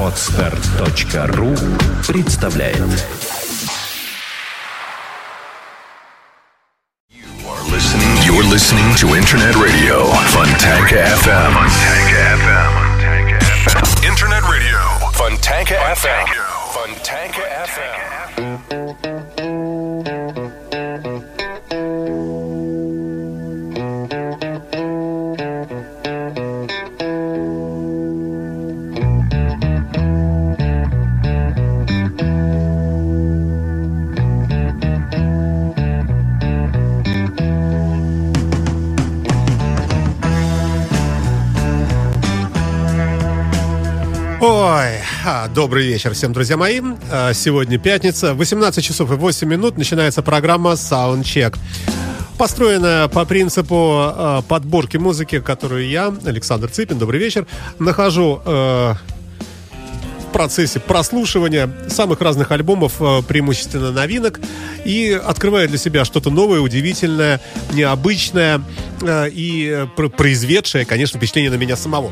Отстар.ру представляет You're listening to Internet Radio Fontanka FM. Fontanka FM. Internet Radio Fontanka FM. Fontanka FM. Ой, а, Добрый вечер всем, друзья мои. А, Сегодня пятница, 18 часов и 8 минут начинается программа Soundcheck. Построенная по принципу э, подборки музыки, которую я, Александр Цыпин, добрый вечер, нахожу процессе прослушивания самых разных альбомов, преимущественно новинок, и открываю для себя что-то новое, удивительное, необычное и пр- произведшее, конечно, впечатление на меня самого.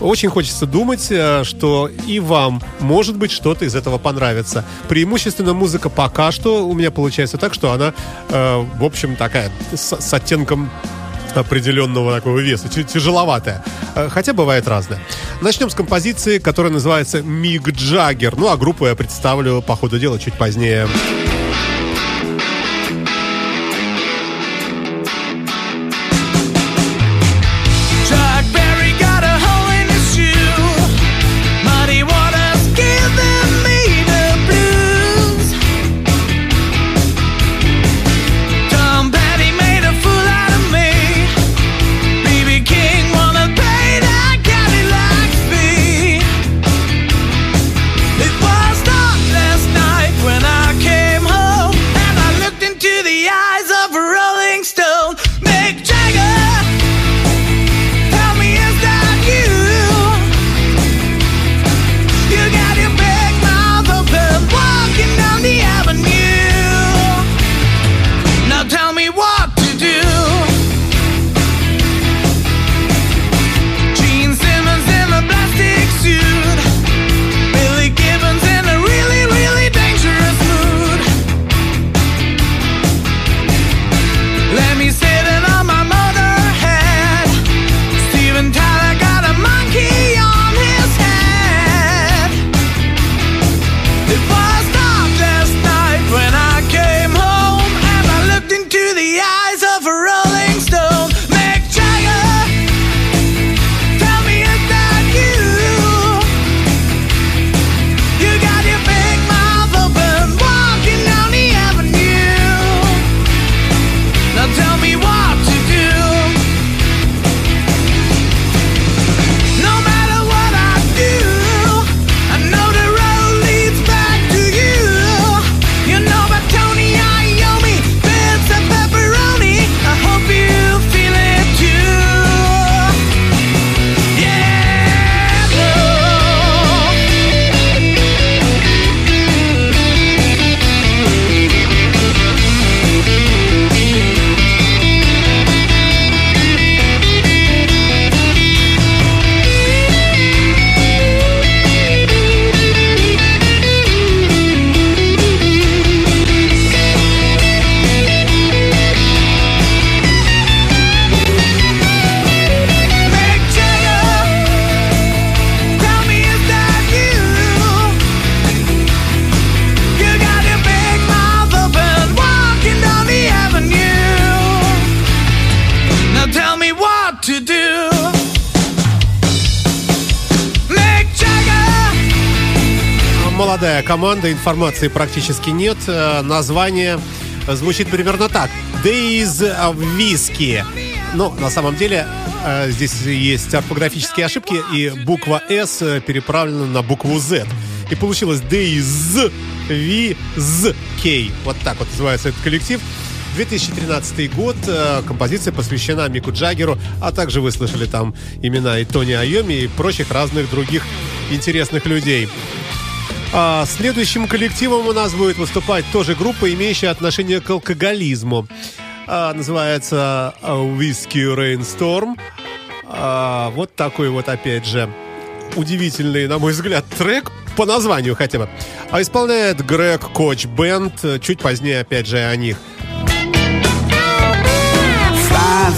Очень хочется думать, э, что и вам, может быть, что-то из этого понравится. Преимущественно музыка пока что у меня получается так, что она, э, в общем, такая с, с оттенком определенного такого веса, тяжеловатая. Э, Хотя бывает разное. Начнем с композиции, которая называется «Миг Джаггер». Ну, а группу я представлю по ходу дела чуть позднее. Команда, информации практически нет. Э, Название звучит примерно так. Days of Whiskey. Но на самом деле э, здесь есть орфографические ошибки, и буква S э, переправлена на букву Z. И получилось Days Whiskey. Вот так вот называется этот коллектив. 2013 год. Композиция посвящена Мику Джаггеру, а также вы слышали там имена и Тони Айоми, и прочих разных других интересных людей. А следующим коллективом у нас будет выступать тоже группа, имеющая отношение к алкоголизму. А, называется а, Whiskey Rainstorm. А, вот такой вот, опять же, удивительный, на мой взгляд, трек по названию хотя бы. А исполняет Грег Коч Бенд. Чуть позднее, опять же, о них. Fly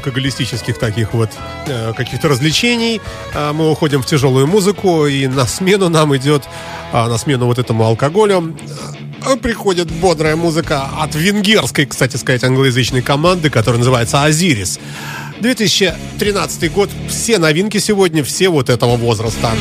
алкоголистических таких вот э, каких-то развлечений э, мы уходим в тяжелую музыку, и на смену нам идет, а, на смену вот этому алкоголю, э, приходит бодрая музыка от венгерской, кстати сказать, англоязычной команды, которая называется «Азирис». 2013 год, все новинки сегодня, все вот этого возраста.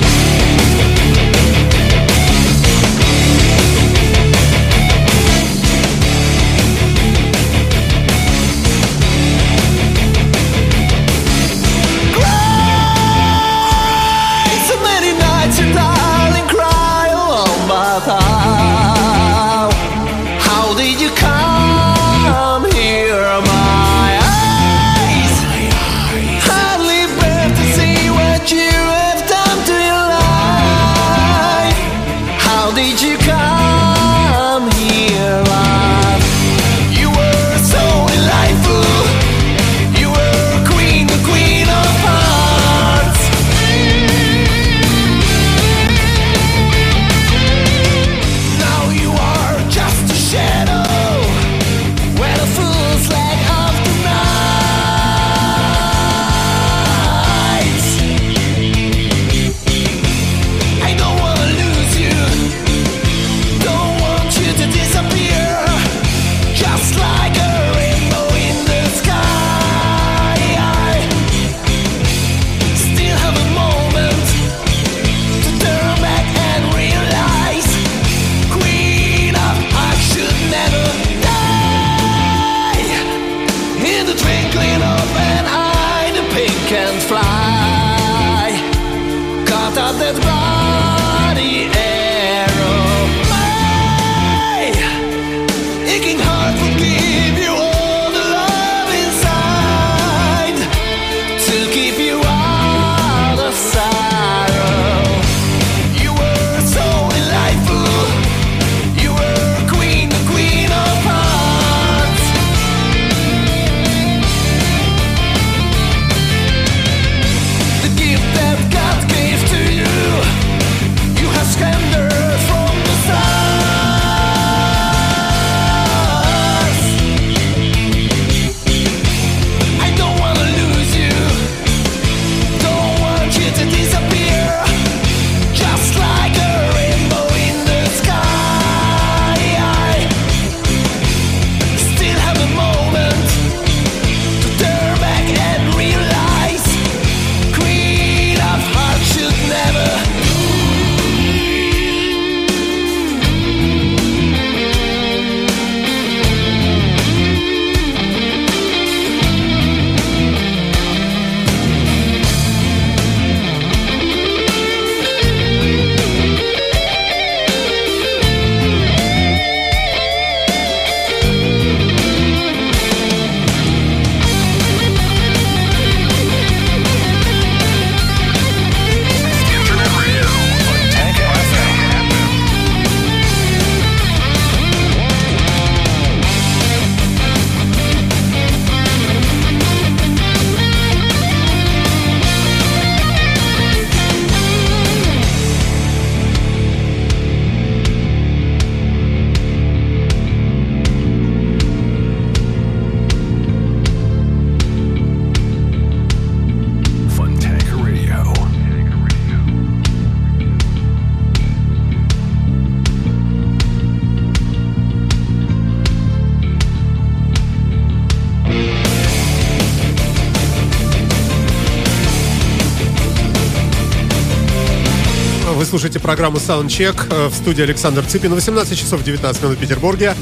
Слушаете программу Soundcheck э, в студии Александр Цыпин. 18 часов 19 минут в Петербурге.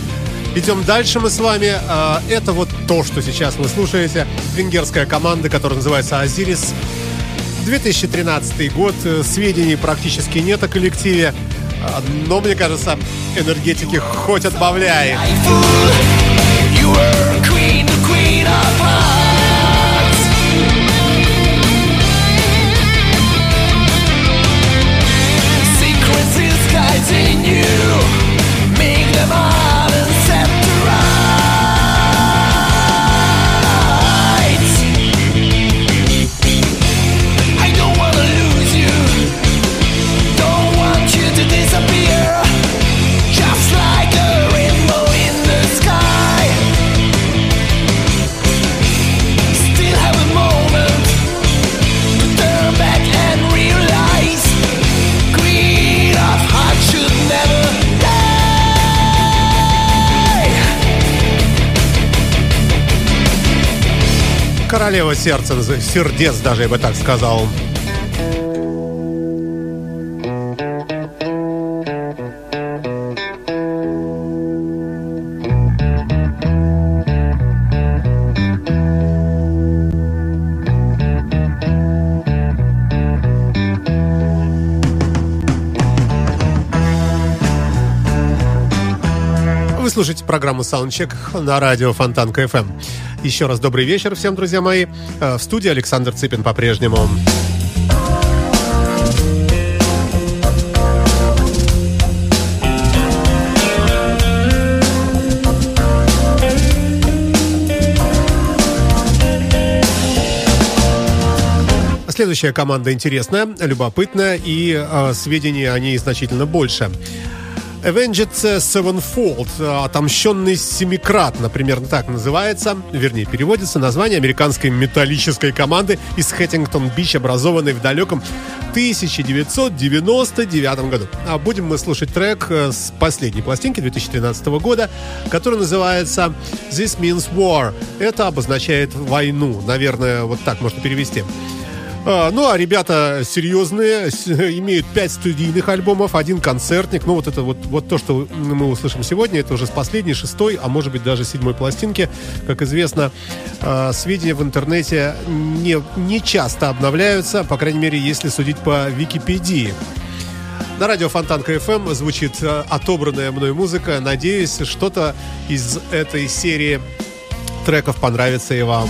Идем дальше мы с вами. Э, Это вот то, что сейчас вы слушаете. Венгерская команда, которая называется «Азирис». 2013 год. Э, Сведений практически нет о коллективе. Но, мне кажется, энергетики хоть отбавляй. You were queen, queen of Королева сердца, сердец даже, я бы так сказал. Вы слушаете программу Soundcheck на радио Фонтанка FM. Еще раз добрый вечер всем, друзья мои. Э, В студии Александр Цыпин по-прежнему. Следующая команда интересная, любопытная, и э, сведений о ней значительно больше. Avenged Sevenfold, э, отомщенный семикратно, примерно так называется, вернее, переводится название американской металлической команды из Хэттингтон-Бич, образованной в далеком 1999 году. А будем мы слушать трек э, с последней пластинки 2013 года, который называется This Means War. Это обозначает войну, наверное, вот так можно перевести. А, ну, а ребята серьезные, имеют пять студийных альбомов, один концертник. Ну, вот это вот, вот то, что мы услышим сегодня, это уже с последней, шестой, а может быть даже седьмой пластинки. Как известно, а, сведения в интернете не, не часто обновляются, по крайней мере, если судить по Википедии. На радио Фонтанка FM звучит э, отобранная мной музыка. Надеюсь, что-то из этой серии треков понравится и вам.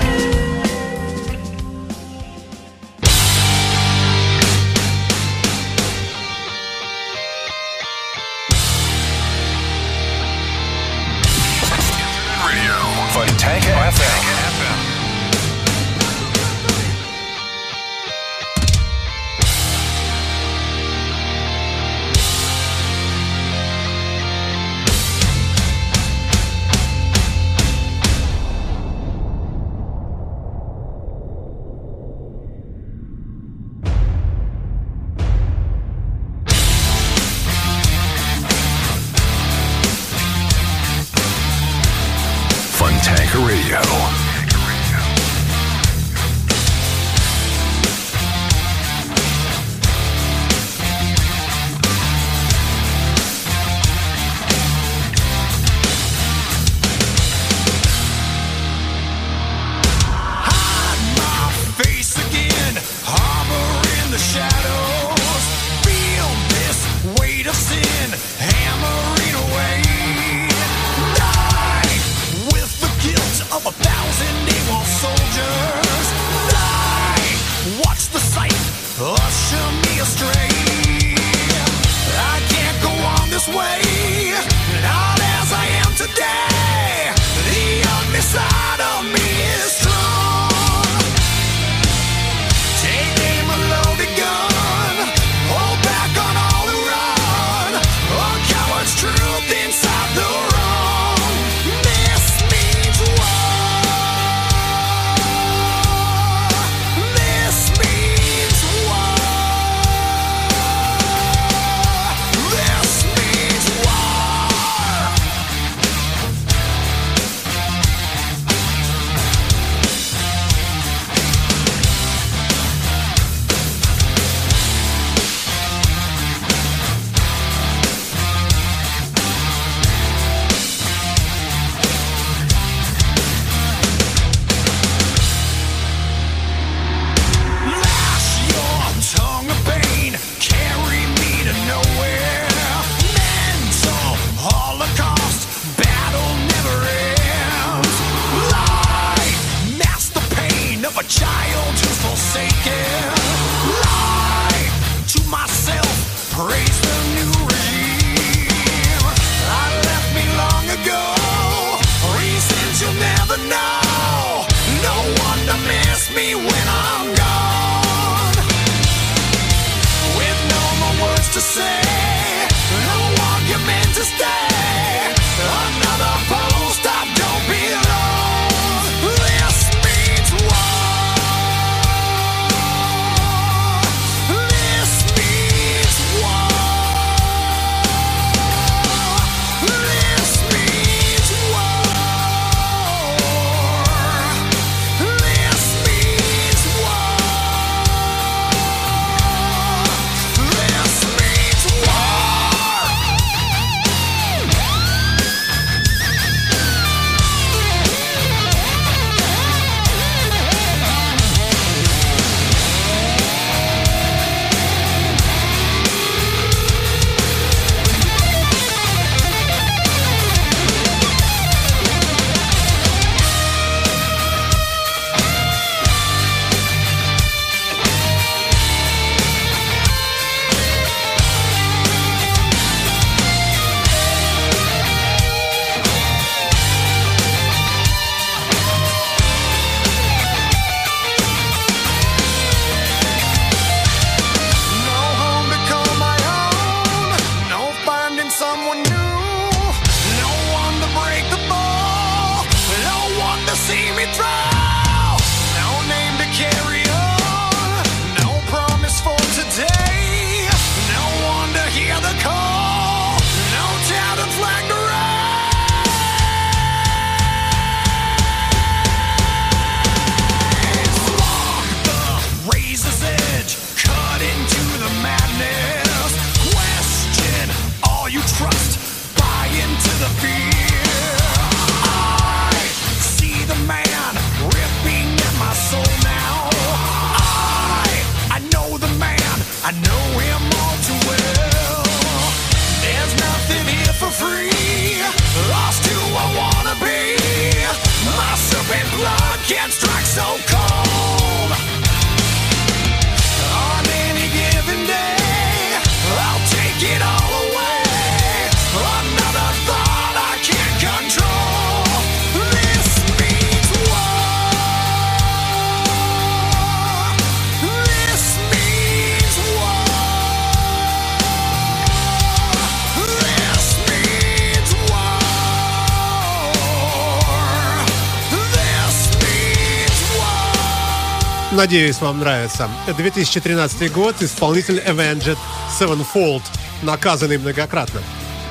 Надеюсь, вам нравится. 2013 год, исполнитель Avenged Sevenfold, наказанный многократно.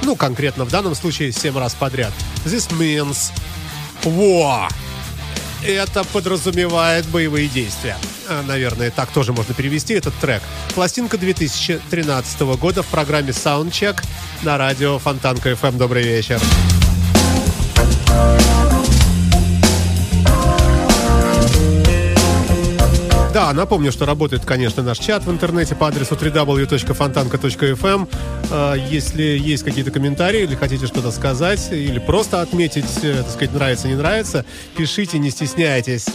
Ну, конкретно в данном случае 7 раз подряд. This means war. Это подразумевает боевые действия. А, Наверное, так тоже можно перевести этот трек. Пластинка 2013 года в программе Soundcheck на радио Фонтанка FM. Добрый вечер. Да, напомню, что работает, конечно, наш чат в интернете по адресу www.fontanka.fm. Э, Если есть какие-то комментарии или хотите что-то сказать, или просто отметить, э, так сказать, нравится, не нравится, пишите, не стесняйтесь.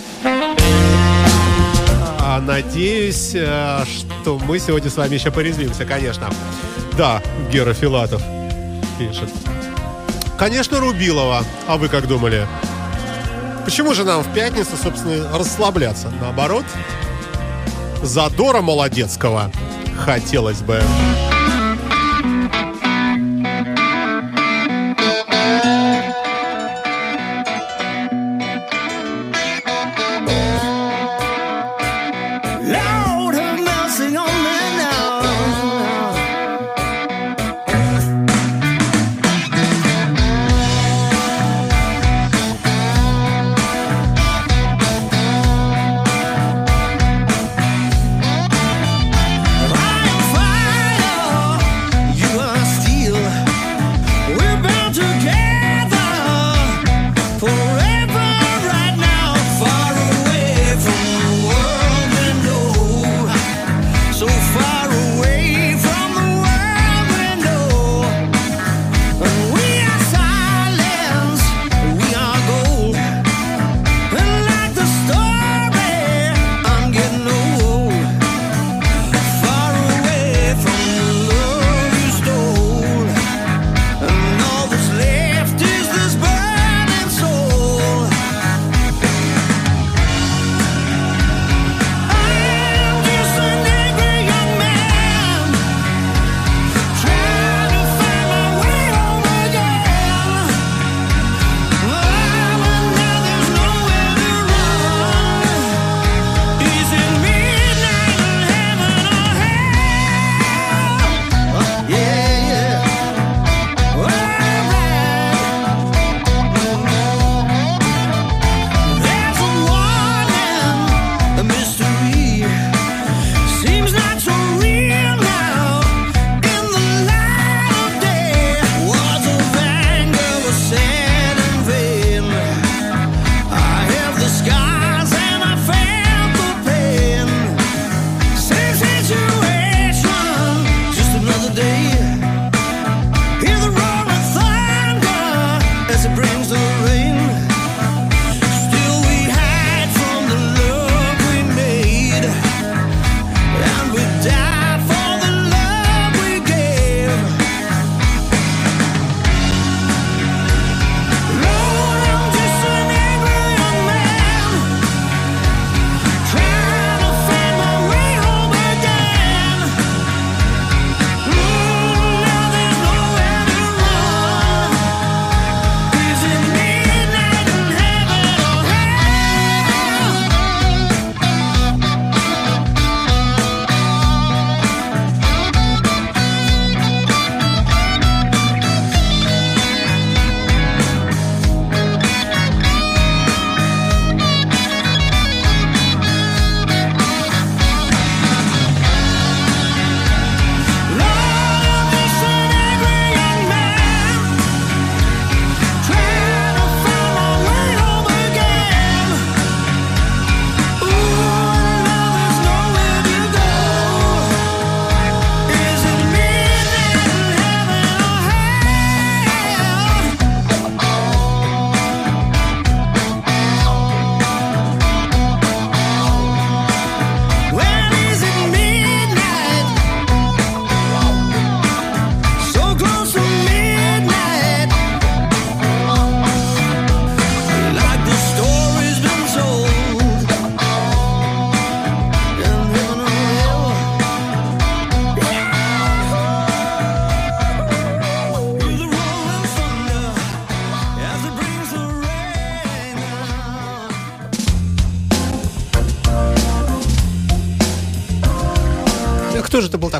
А, Надеюсь, э, что мы сегодня с вами еще порезвимся, конечно. Да, Гера Филатов пишет. Конечно, Рубилова. А вы как думали? Почему же нам в пятницу, собственно, расслабляться? Наоборот, задора молодецкого хотелось бы.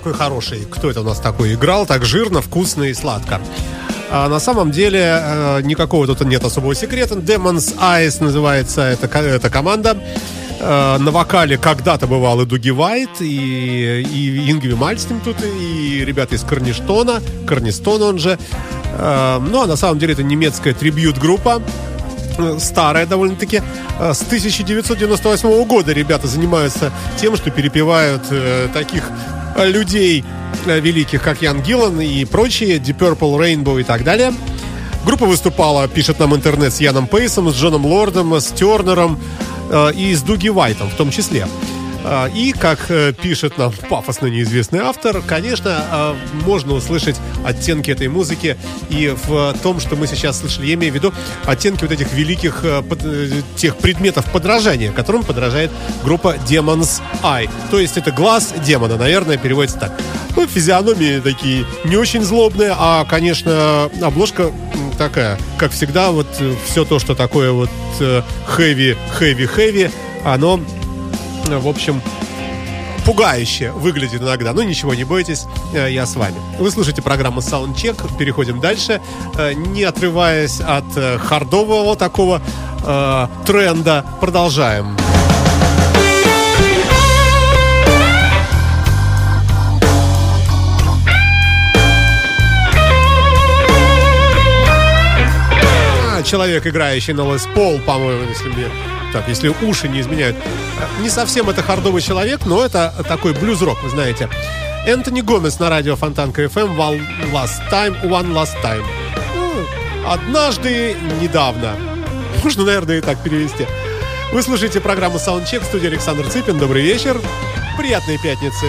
Такой хороший? Кто это у нас такой играл так жирно, вкусно и сладко? А на самом деле э, никакого тут нет особого секрета. Demons Eyes называется эта, эта команда. Э, на вокале когда-то бывал и Дуги Вайт, и, и Ингви Мальстим тут, и ребята из Корништона, Корнистон он же. Э, ну, а на самом деле это немецкая трибьют-группа, старая довольно-таки. С 1998 года ребята занимаются тем, что перепевают таких людей э, великих, как Ян Гиллан и прочие, Deep Purple, Rainbow и так далее. Группа выступала, пишет нам интернет, с Яном Пейсом, с Джоном Лордом, с Тернером э, и с Дуги Вайтом в том числе. Э, И, как э, пишет нам пафосно неизвестный автор, конечно, э, можно услышать оттенки этой музыки и в том, что мы сейчас слышали, я имею в виду оттенки вот этих великих э, э, тех предметов подражания, которым подражает группа Demon's Eye. То есть это глаз демона, наверное, переводится так. Ну, физиономии такие не очень злобные, а, конечно, обложка такая, как всегда, вот все то, что такое вот хэви, хэви, хэви, оно в общем, пугающе выглядит иногда. Но ничего, не бойтесь, э, я с вами. Вы слушаете программу Soundcheck. Переходим дальше. Э, Не отрываясь от э, хардового такого э, тренда, продолжаем. А, Человек, играющий на Лес Пол, по-моему, если мне так, если уши не изменяют. Не совсем это хардовый человек, но это такой блюз-рок, вы знаете. Энтони Гомес на радио Фонтанка FM One Last Time, One Last Time. Ну, однажды недавно. Можно, наверное, и так перевести. Вы слушаете программу Soundcheck в студии Александр Цыпин. Добрый вечер. Приятной пятницы.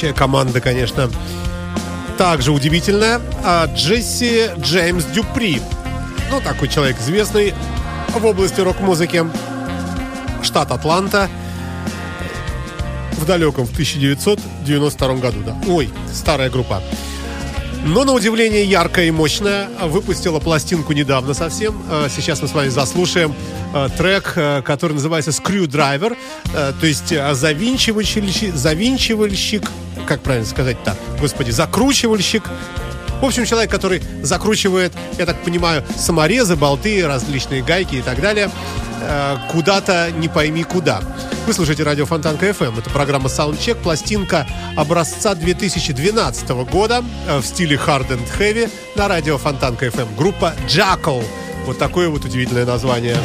А следующая команда, конечно, также удивительная. А, Джесси Джеймс Дюпри. Ну, такой человек известный в области рок-музыки. Штат Атланта. В далеком, в 1992 году, да. Ой, старая группа. Но, на удивление, яркая и мощная. Выпустила пластинку недавно совсем. Э, Сейчас мы с вами заслушаем э, трек, э, который называется «Screwdriver», то есть завинчивальщик, завинчивальщик, как правильно сказать-то, господи, закручивальщик. В общем, человек, который закручивает, я так понимаю, саморезы, болты, различные гайки и так далее, э, куда-то не пойми куда. Вы слушаете радио Фонтанка FM. Это программа Soundcheck, пластинка образца 2012 года э, в стиле Hard and Heavy на радио Фонтанка FM. Группа Jackal. Вот такое вот удивительное название.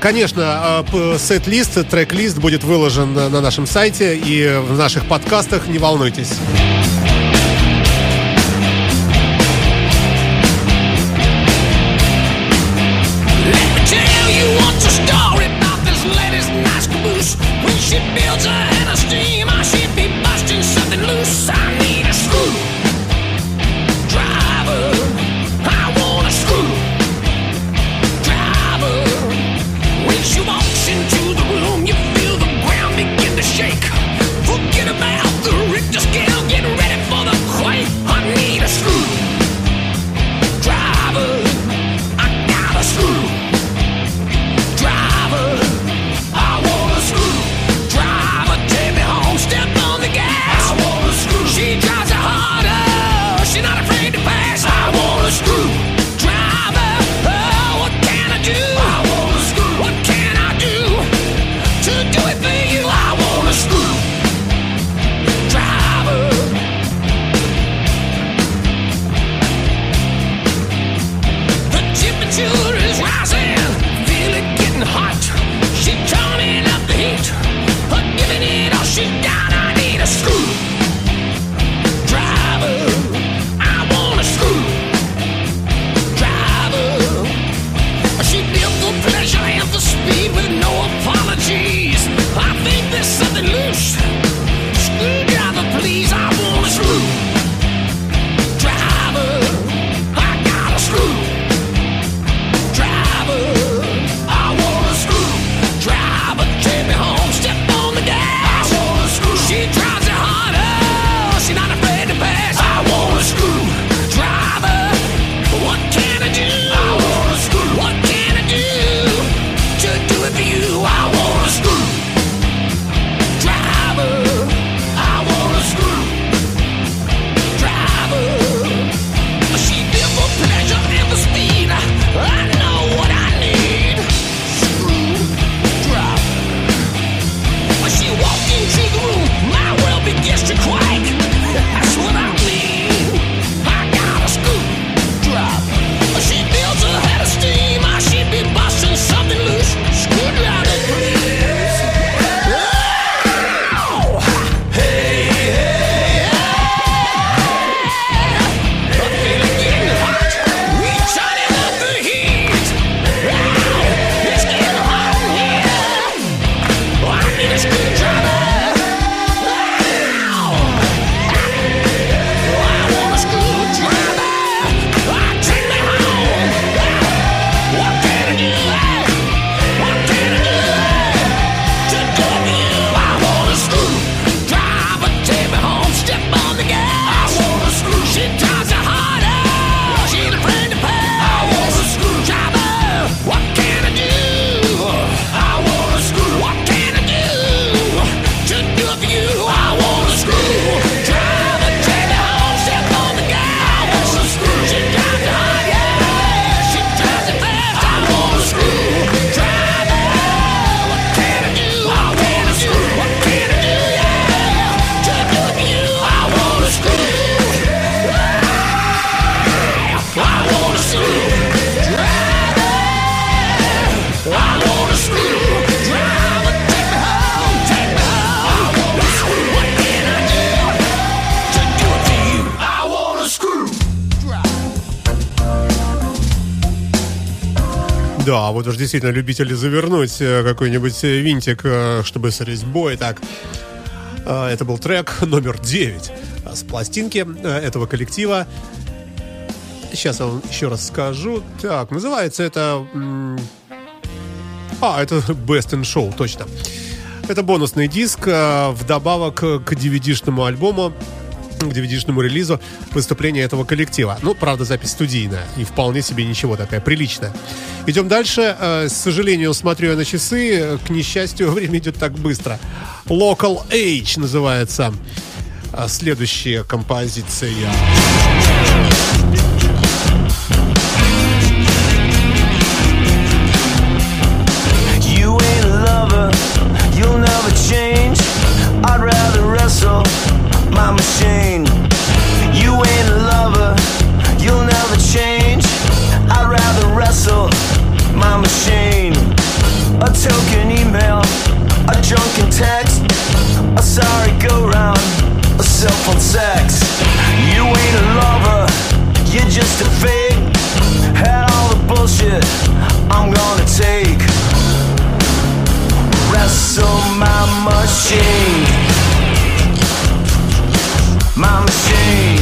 Конечно, п- сет-лист, трек-лист будет выложен на нашем сайте и в наших подкастах, не волнуйтесь. Уж действительно любители завернуть э, какой-нибудь э, винтик, э, чтобы с резьбой. Так, это был трек номер 9 с пластинки этого коллектива. Сейчас я вам еще раз скажу. Так, называется это... А, это Best in Show, точно. Это бонусный диск вдобавок к DVD-шному альбому к DVD-шному релизу выступления этого коллектива. Ну, правда, запись студийная и вполне себе ничего такая приличная. Идем дальше. Э, С сожалению, смотрю я на часы. К несчастью, время идет так быстро. Local Age называется э, следующая композиция. You ain't a lover, you'll never change. I'd rather wrestle my machine. You ain't a lover, you'll never change. I'd rather wrestle my machine. A token email, a drunken text, a sorry go round, a cell phone sex. You ain't a lover, you're just a fake. Had all the bullshit I'm gonna take wrestle my machine. My machine.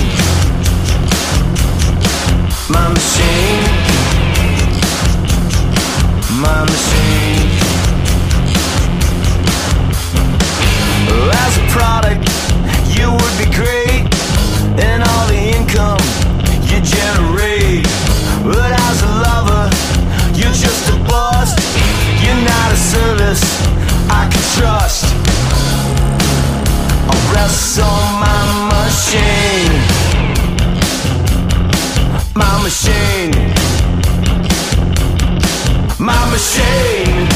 I'll wrestle my machine. My machine. My machine.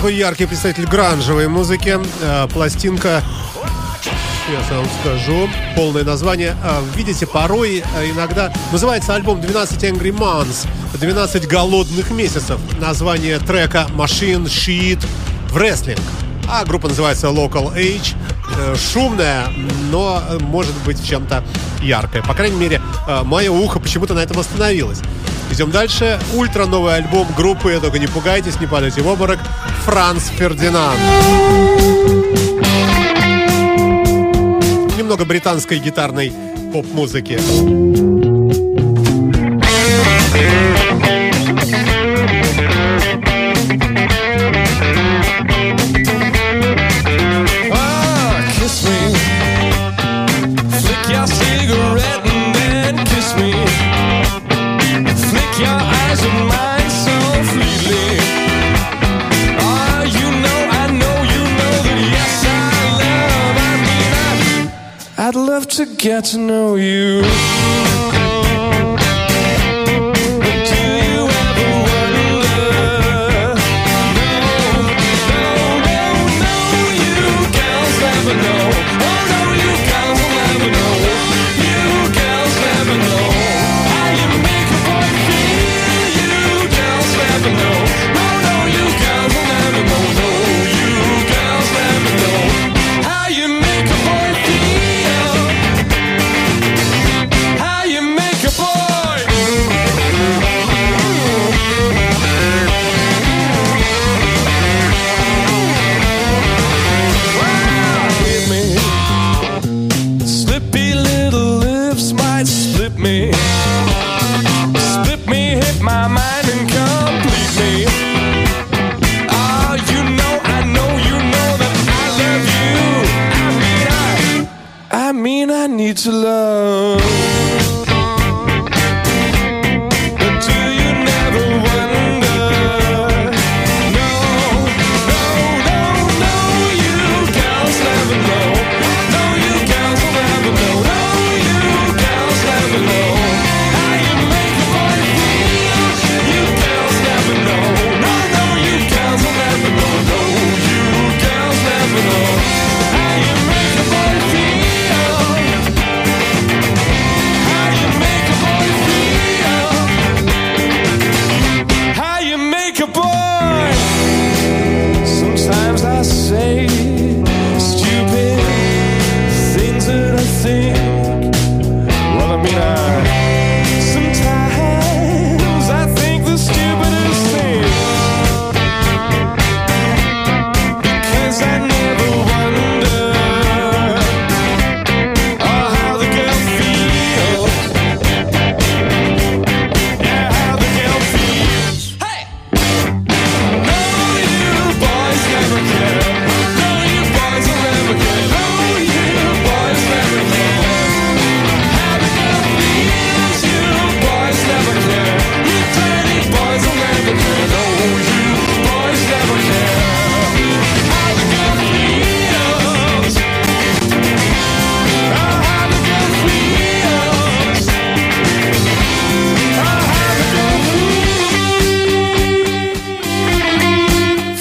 Такой яркий представитель гранжевой музыки. Э, Пластинка я вам скажу полное название. А, Видите, порой э, иногда называется альбом 12 Angry Months, 12 голодных месяцев. Название трека Machine Sheet Wrestling. А группа называется Local Age. Э, Шумная, но э, может быть чем-то яркая. По крайней мере, э, мое ухо почему-то на этом остановилось. Идем дальше. Ультра новый альбом группы, только не пугайтесь, не падайте в обморок. Франц Фердинанд. Немного британской гитарной поп-музыки. get to know you.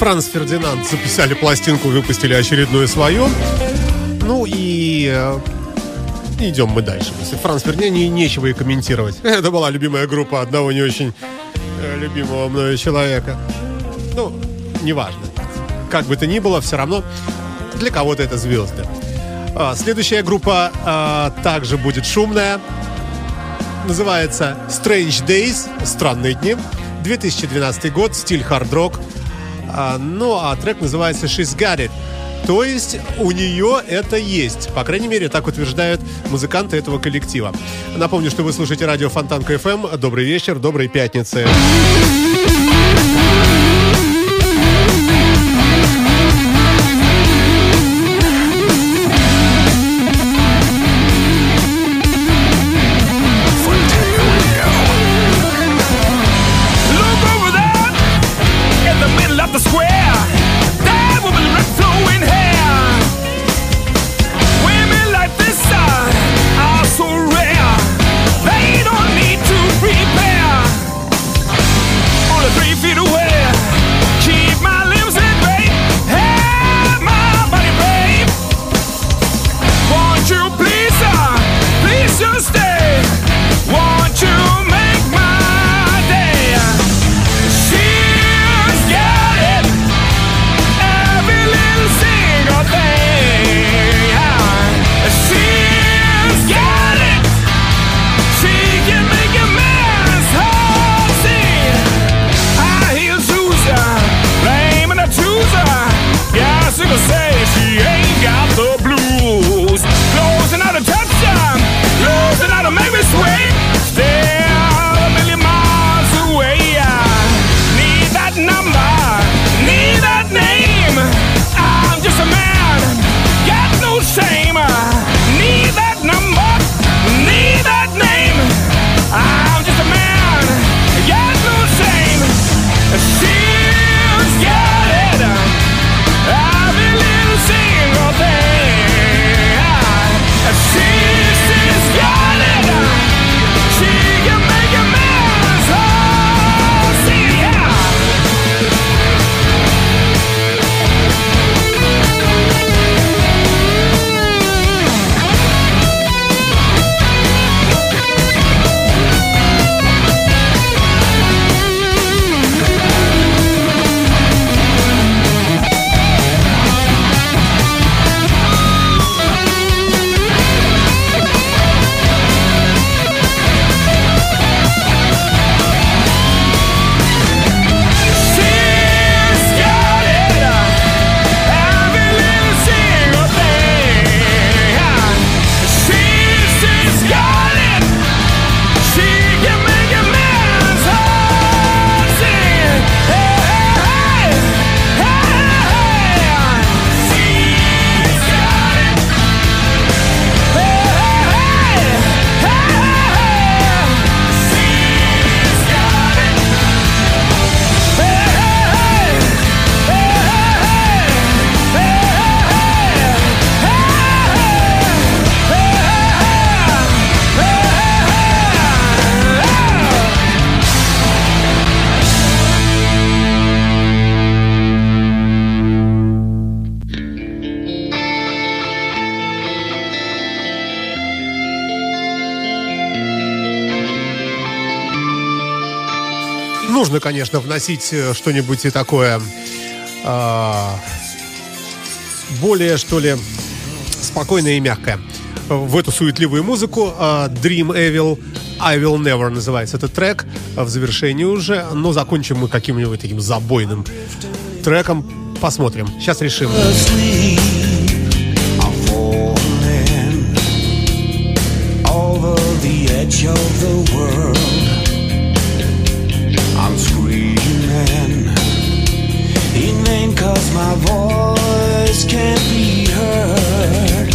Франц Фердинанд записали пластинку, выпустили очередную свою. Ну и э, идем мы дальше. Если Франц Фердинанд, не, нечего и комментировать. Это была любимая группа одного не очень э, любимого мною человека. Ну, неважно. Как бы то ни было, все равно для кого-то это звезды. А, следующая группа а, также будет шумная. Называется Strange Days, странные дни. 2012 год, стиль хард-рок. А, ну, а трек называется «She's Got It». То есть у нее это есть. По крайней мере, так утверждают музыканты этого коллектива. Напомню, что вы слушаете радио Фонтанка FM. Добрый вечер, доброй пятницы. Нужно, конечно, вносить э, что-нибудь и такое а, более, что ли, спокойное и мягкое. В эту суетливую музыку а, Dream Evil I Will Never называется этот трек в завершении уже, но закончим мы каким-нибудь таким забойным треком. Посмотрим. Сейчас решим. over. My voice can't be heard.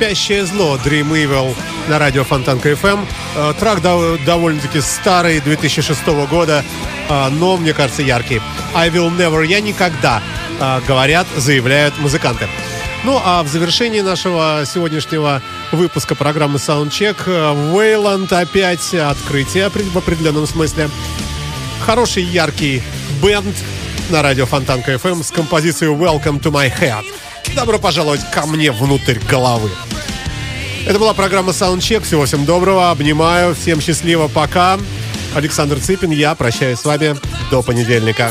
Спящее зло Dream Evil на радио Фонтанка FM. Э, Трак дов- довольно-таки старый, 2006 года, э, но, мне кажется, яркий. I will never, я никогда, э, говорят, заявляют музыканты. Ну, а в завершении нашего сегодняшнего выпуска программы Soundcheck Вейланд опять открытие в определенном смысле. Хороший, яркий бенд на радио Фонтанка FM с композицией Welcome to my head. Добро пожаловать ко мне внутрь головы. Это была программа Soundcheck. Всего всем доброго. Обнимаю. Всем счастливо. Пока. Александр Цыпин. Я прощаюсь с вами до понедельника.